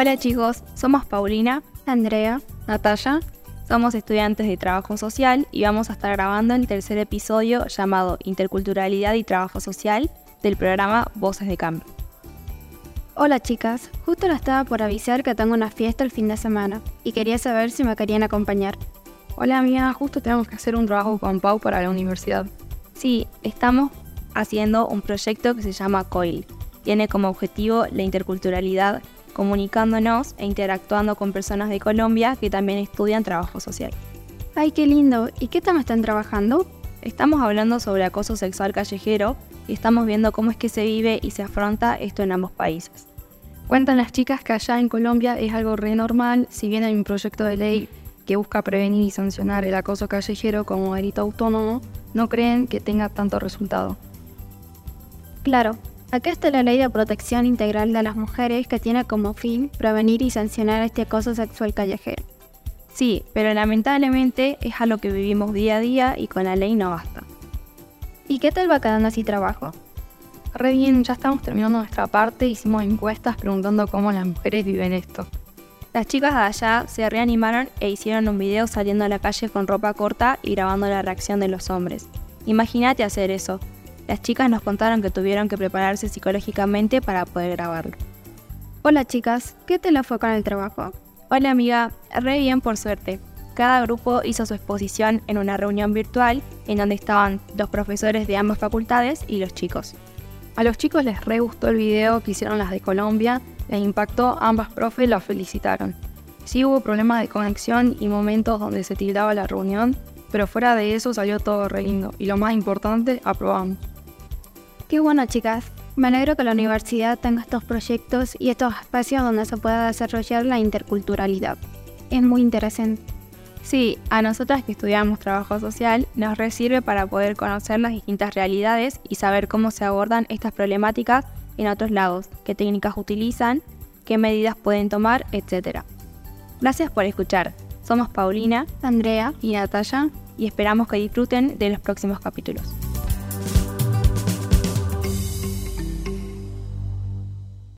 Hola chicos, somos Paulina, Andrea, Natalia, somos estudiantes de trabajo social y vamos a estar grabando el tercer episodio llamado Interculturalidad y Trabajo Social del programa Voces de Cambio. Hola chicas, justo la estaba por avisar que tengo una fiesta el fin de semana y quería saber si me querían acompañar. Hola amiga, justo tenemos que hacer un trabajo con Pau para la universidad. Sí, estamos haciendo un proyecto que se llama COIL. Tiene como objetivo la interculturalidad, comunicándonos e interactuando con personas de Colombia que también estudian trabajo social. Ay, qué lindo. ¿Y qué tema están trabajando? Estamos hablando sobre acoso sexual callejero y estamos viendo cómo es que se vive y se afronta esto en ambos países. Cuentan las chicas que allá en Colombia es algo re normal, si bien hay un proyecto de ley que busca prevenir y sancionar el acoso callejero como delito autónomo, no creen que tenga tanto resultado. Claro, acá está la Ley de Protección Integral de las Mujeres que tiene como fin prevenir y sancionar este acoso sexual callejero. Sí, pero lamentablemente es algo que vivimos día a día y con la ley no basta. ¿Y qué tal va quedando así trabajo? Re bien, ya estamos terminando nuestra parte, hicimos encuestas preguntando cómo las mujeres viven esto. Las chicas de allá se reanimaron e hicieron un video saliendo a la calle con ropa corta y grabando la reacción de los hombres. Imagínate hacer eso, las chicas nos contaron que tuvieron que prepararse psicológicamente para poder grabarlo. Hola chicas, ¿qué te lo fue con el trabajo? Hola amiga, re bien por suerte. Cada grupo hizo su exposición en una reunión virtual en donde estaban los profesores de ambas facultades y los chicos. A los chicos les re gustó el video que hicieron las de Colombia, les impactó, ambas profes las felicitaron. Sí hubo problemas de conexión y momentos donde se tildaba la reunión, pero fuera de eso salió todo re lindo y lo más importante, aprobamos. Qué bueno, chicas. Me alegro que la universidad tenga estos proyectos y estos espacios donde se pueda desarrollar la interculturalidad. Es muy interesante. Sí, a nosotras que estudiamos trabajo social nos sirve para poder conocer las distintas realidades y saber cómo se abordan estas problemáticas en otros lados, qué técnicas utilizan, qué medidas pueden tomar, etc. Gracias por escuchar. Somos Paulina, Andrea y Natalia y esperamos que disfruten de los próximos capítulos.